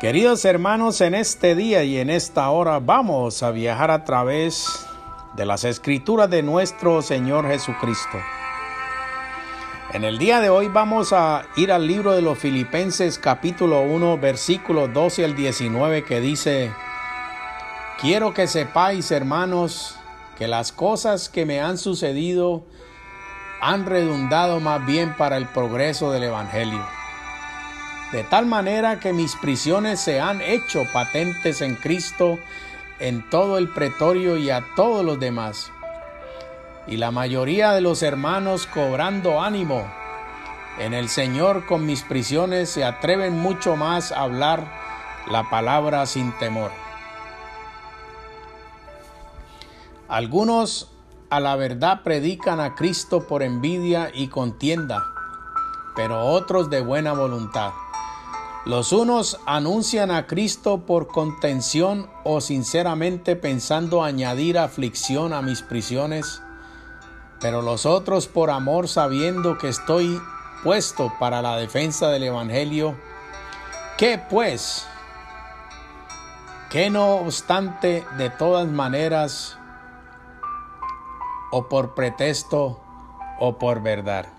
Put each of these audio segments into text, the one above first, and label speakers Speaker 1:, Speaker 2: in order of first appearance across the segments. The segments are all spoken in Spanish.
Speaker 1: Queridos hermanos, en este día y en esta hora vamos a viajar a través de las escrituras de nuestro Señor Jesucristo. En el día de hoy vamos a ir al libro de los Filipenses capítulo 1 versículos 12 al 19 que dice, Quiero que sepáis hermanos que las cosas que me han sucedido han redundado más bien para el progreso del Evangelio de tal manera que mis prisiones se han hecho patentes en Cristo en todo el pretorio y a todos los demás. Y la mayoría de los hermanos cobrando ánimo en el Señor con mis prisiones se atreven mucho más a hablar la palabra sin temor. Algunos a la verdad predican a Cristo por envidia y contienda, pero otros de buena voluntad. Los unos anuncian a Cristo por contención o sinceramente pensando añadir aflicción a mis prisiones, pero los otros por amor sabiendo que estoy puesto para la defensa del Evangelio. ¿Qué pues? Que no obstante, de todas maneras, o por pretexto o por verdad.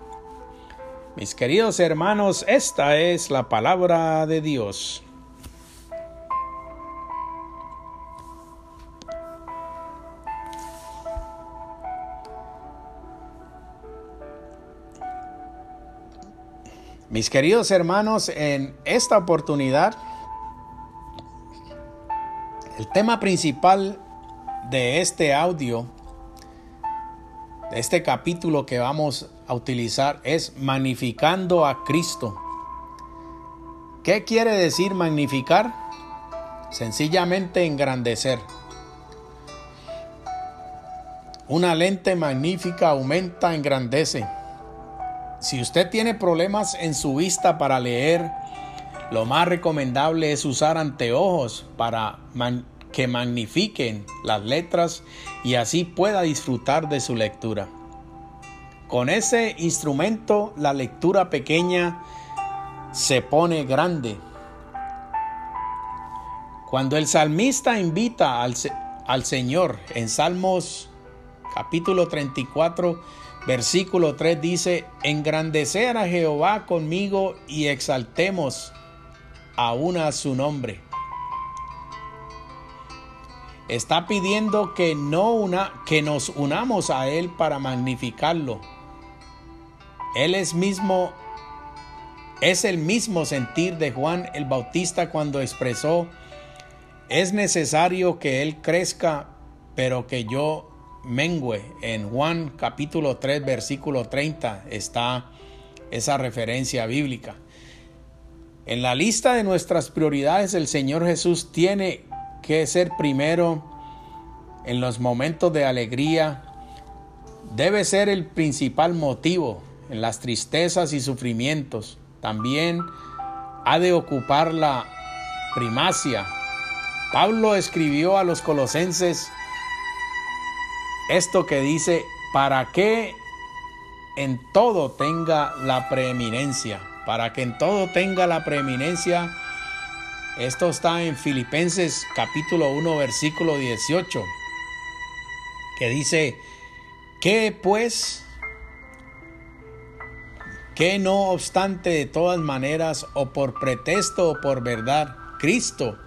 Speaker 1: Mis queridos hermanos, esta es la palabra de Dios. Mis queridos hermanos, en esta oportunidad, el tema principal de este audio, este capítulo que vamos a utilizar es magnificando a Cristo. ¿Qué quiere decir magnificar? Sencillamente engrandecer. Una lente magnífica aumenta, engrandece. Si usted tiene problemas en su vista para leer, lo más recomendable es usar anteojos para que magnifiquen las letras y así pueda disfrutar de su lectura. Con ese instrumento la lectura pequeña se pone grande. Cuando el salmista invita al, Señor en Salmos capítulo 34, versículo 3 dice, engrandecer a Jehová conmigo y exaltemos aún a su nombre. Está pidiendo que, no una, que nos unamos a Él para magnificarlo él es mismo es el mismo sentir de Juan el Bautista cuando expresó es necesario que él crezca, pero que yo mengüe. En Juan capítulo 3 versículo 30 está esa referencia bíblica. En la lista de nuestras prioridades el Señor Jesús tiene que ser primero en los momentos de alegría. Debe ser el principal motivo en las tristezas y sufrimientos. También ha de ocupar la primacia. Pablo escribió a los colosenses esto que dice, para que en todo tenga la preeminencia, para que en todo tenga la preeminencia. Esto está en Filipenses capítulo 1 versículo 18, que dice, que pues que no obstante de todas maneras o por pretexto o por verdad, Cristo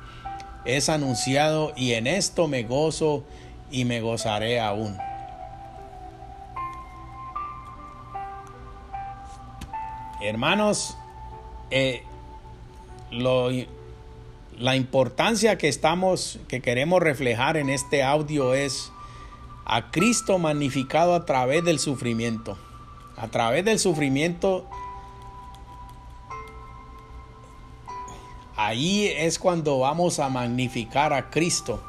Speaker 1: es anunciado y en esto me gozo y me gozaré aún. Hermanos, eh, la importancia que estamos, que queremos reflejar en este audio es a Cristo magnificado a través del sufrimiento. A través del sufrimiento, ahí es cuando vamos a magnificar a Cristo.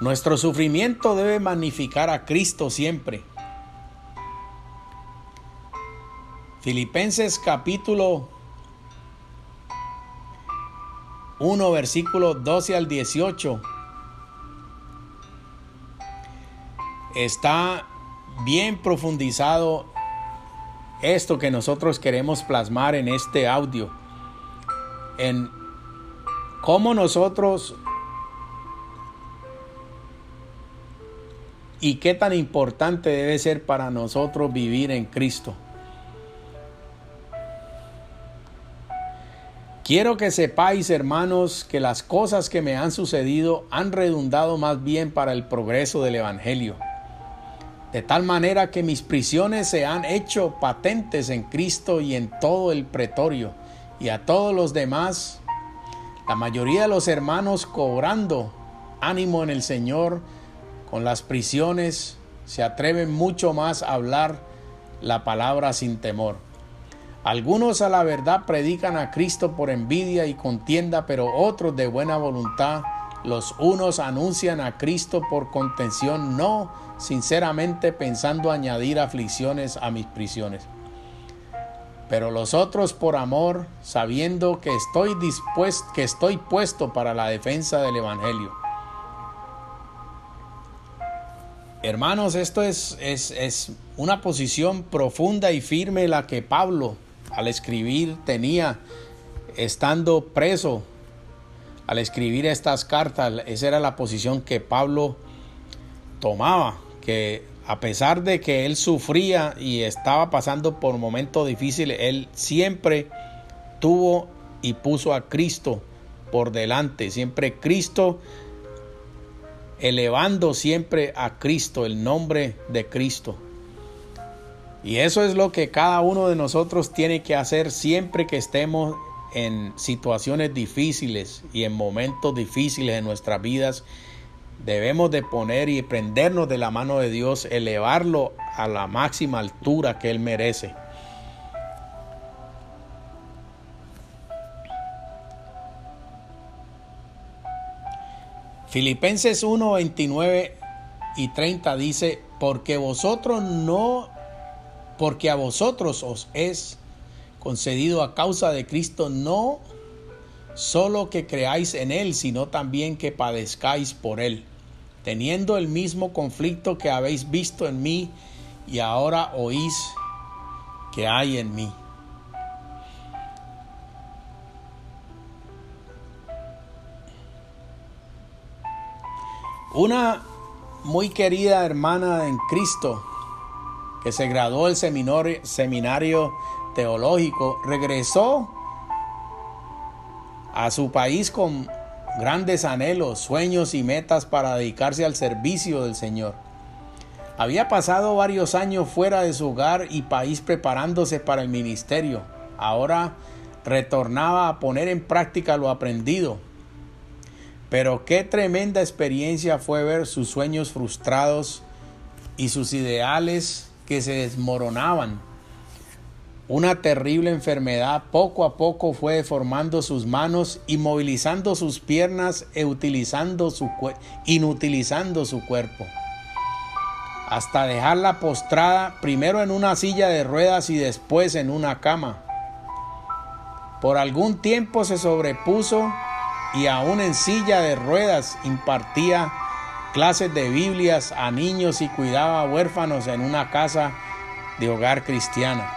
Speaker 1: Nuestro sufrimiento debe magnificar a Cristo siempre. Filipenses capítulo 1, versículo 12 al 18. Está bien profundizado esto que nosotros queremos plasmar en este audio. En cómo nosotros y qué tan importante debe ser para nosotros vivir en Cristo. Quiero que sepáis, hermanos, que las cosas que me han sucedido han redundado más bien para el progreso del Evangelio. De tal manera que mis prisiones se han hecho patentes en Cristo y en todo el pretorio, y a todos los demás, la mayoría de los hermanos cobrando ánimo en el Señor con las prisiones, se atreven mucho más a hablar la palabra sin temor. Algunos a la verdad predican a Cristo por envidia y contienda, pero otros de buena voluntad. Los unos anuncian a Cristo por contención, no sinceramente pensando añadir aflicciones a mis prisiones. Pero los otros por amor, sabiendo que estoy dispuesto, que estoy puesto para la defensa del evangelio. Hermanos, esto es, es, es una posición profunda y firme la que Pablo al escribir tenía, estando preso, al escribir estas cartas, esa era la posición que Pablo tomaba, que a pesar de que él sufría y estaba pasando por momentos difíciles, él siempre tuvo y puso a Cristo por delante, siempre Cristo, elevando siempre a Cristo, el nombre de Cristo. Y eso es lo que cada uno de nosotros tiene que hacer siempre que estemos en situaciones difíciles y en momentos difíciles en nuestras vidas. Debemos de poner y prendernos de la mano de Dios, elevarlo a la máxima altura que Él merece. Filipenses 1, 29 y 30 dice, porque vosotros no porque a vosotros os es concedido a causa de Cristo no solo que creáis en Él, sino también que padezcáis por Él, teniendo el mismo conflicto que habéis visto en mí y ahora oís que hay en mí. Una muy querida hermana en Cristo que se graduó del seminario, seminario teológico, regresó a su país con grandes anhelos, sueños y metas para dedicarse al servicio del Señor. Había pasado varios años fuera de su hogar y país preparándose para el ministerio. Ahora retornaba a poner en práctica lo aprendido. Pero qué tremenda experiencia fue ver sus sueños frustrados y sus ideales que se desmoronaban. Una terrible enfermedad poco a poco fue deformando sus manos, inmovilizando sus piernas e utilizando su inutilizando su cuerpo. Hasta dejarla postrada primero en una silla de ruedas y después en una cama. Por algún tiempo se sobrepuso y aún en silla de ruedas impartía clases de Biblias a niños y cuidaba huérfanos en una casa de hogar cristiana.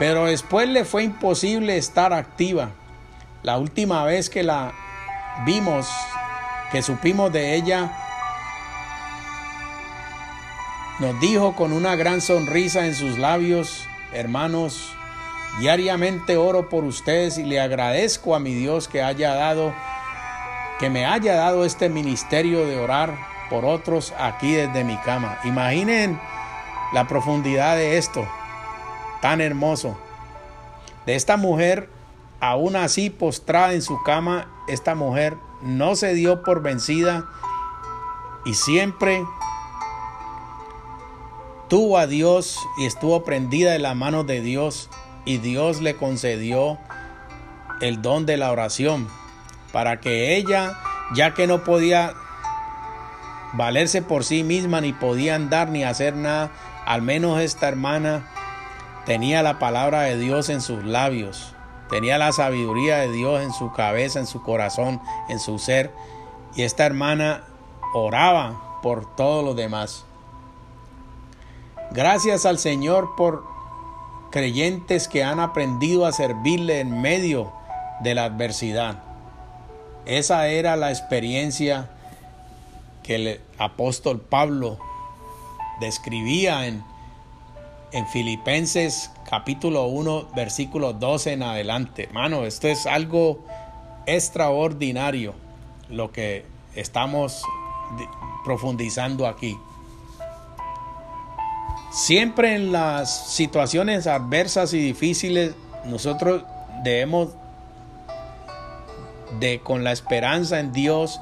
Speaker 1: Pero después le fue imposible estar activa. La última vez que la vimos, que supimos de ella, nos dijo con una gran sonrisa en sus labios, hermanos, diariamente oro por ustedes y le agradezco a mi Dios que haya dado que me haya dado este ministerio de orar por otros aquí desde mi cama. Imaginen la profundidad de esto, tan hermoso. De esta mujer, aún así postrada en su cama, esta mujer no se dio por vencida y siempre tuvo a Dios y estuvo prendida de la mano de Dios y Dios le concedió el don de la oración para que ella, ya que no podía valerse por sí misma, ni podía andar ni hacer nada, al menos esta hermana tenía la palabra de Dios en sus labios, tenía la sabiduría de Dios en su cabeza, en su corazón, en su ser, y esta hermana oraba por todos los demás. Gracias al Señor por creyentes que han aprendido a servirle en medio de la adversidad. Esa era la experiencia que el apóstol Pablo describía en, en Filipenses capítulo 1, versículo 12 en adelante. Hermano, esto es algo extraordinario lo que estamos profundizando aquí. Siempre en las situaciones adversas y difíciles, nosotros debemos de con la esperanza en Dios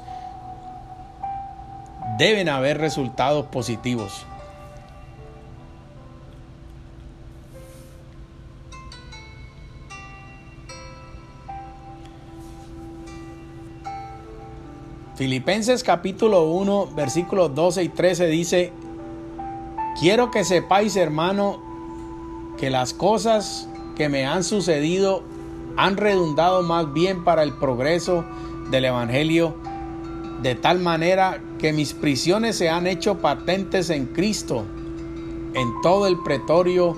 Speaker 1: deben haber resultados positivos. Filipenses capítulo 1, versículos 12 y 13 dice, quiero que sepáis hermano que las cosas que me han sucedido han redundado más bien para el progreso del Evangelio, de tal manera que mis prisiones se han hecho patentes en Cristo, en todo el pretorio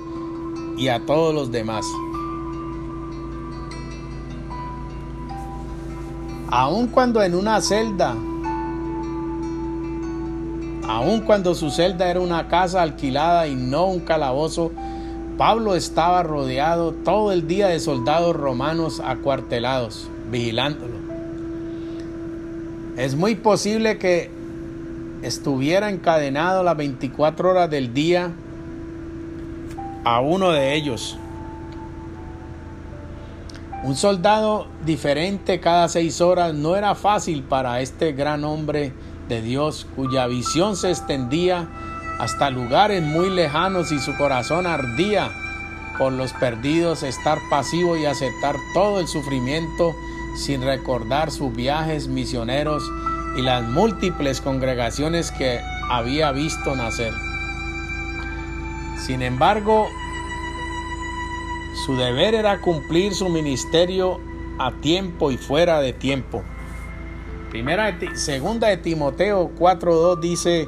Speaker 1: y a todos los demás. aun cuando en una celda, aun cuando su celda era una casa alquilada y no un calabozo, Pablo estaba rodeado todo el día de soldados romanos acuartelados, vigilándolo. Es muy posible que estuviera encadenado las 24 horas del día a uno de ellos. Un soldado diferente cada seis horas no era fácil para este gran hombre de Dios cuya visión se extendía hasta lugares muy lejanos y su corazón ardía por los perdidos, estar pasivo y aceptar todo el sufrimiento sin recordar sus viajes misioneros y las múltiples congregaciones que había visto nacer. Sin embargo, su deber era cumplir su ministerio a tiempo y fuera de tiempo. Primera, segunda de Timoteo 4.2 dice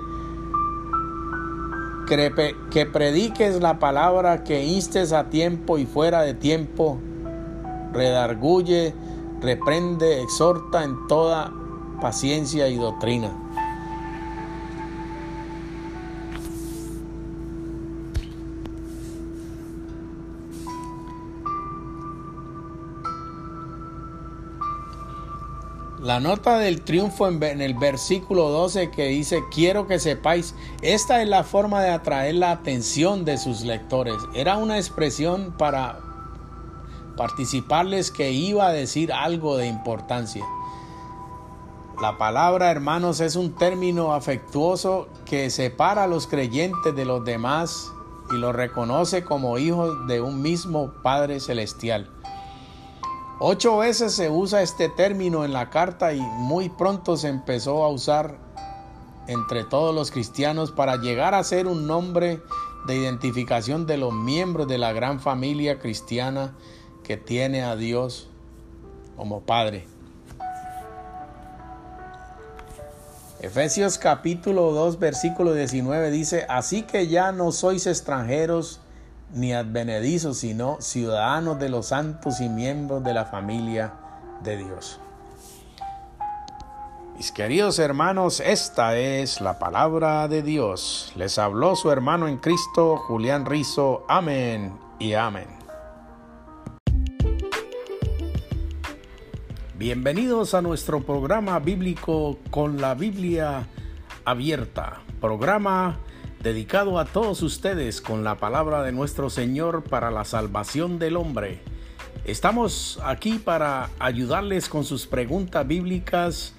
Speaker 1: que, que prediques la palabra, que instes a tiempo y fuera de tiempo, redarguye, reprende, exhorta en toda paciencia y doctrina. La nota del triunfo en, el versículo 12 que dice, quiero que sepáis, esta es la forma de atraer la atención de sus lectores. Era una expresión para participarles que iba a decir algo de importancia. La palabra hermanos es un término afectuoso que separa a los creyentes de los demás y los reconoce como hijos de un mismo Padre Celestial. Ocho veces se usa este término en la carta y muy pronto se empezó a usar entre todos los cristianos para llegar a ser un nombre de identificación de los miembros de la gran familia cristiana que tiene a Dios como Padre. Efesios capítulo 2 versículo 19 dice, así que ya no sois extranjeros ni advenedizos, sino ciudadanos de los santos y miembros de la familia de Dios. Mis queridos hermanos, esta es la palabra de Dios. Les habló su hermano en Cristo, Julián Rizo. Amén y amén. Bienvenidos a nuestro programa bíblico con la Biblia abierta. Programa dedicado a todos ustedes con la palabra de nuestro Señor para la salvación del hombre. Estamos aquí para ayudarles con sus preguntas bíblicas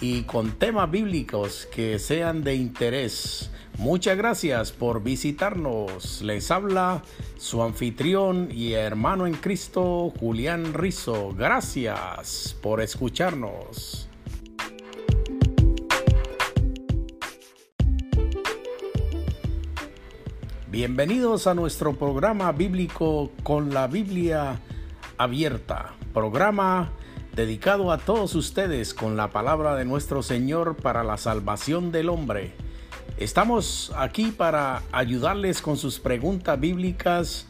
Speaker 1: y con temas bíblicos que sean de interés. Muchas gracias por visitarnos. Les habla su anfitrión y hermano en Cristo, Julián Rizo. Gracias por escucharnos. Bienvenidos a nuestro programa bíblico con la Biblia abierta, programa dedicado a todos ustedes con la palabra de nuestro Señor para la salvación del hombre. Estamos aquí para ayudarles con sus preguntas bíblicas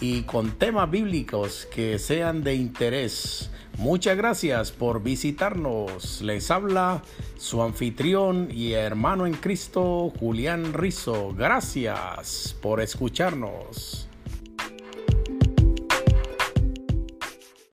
Speaker 1: y con temas bíblicos que sean de interés. Muchas gracias por visitarnos. Les habla su anfitrión y hermano en Cristo, Julián Rizo. Gracias por escucharnos.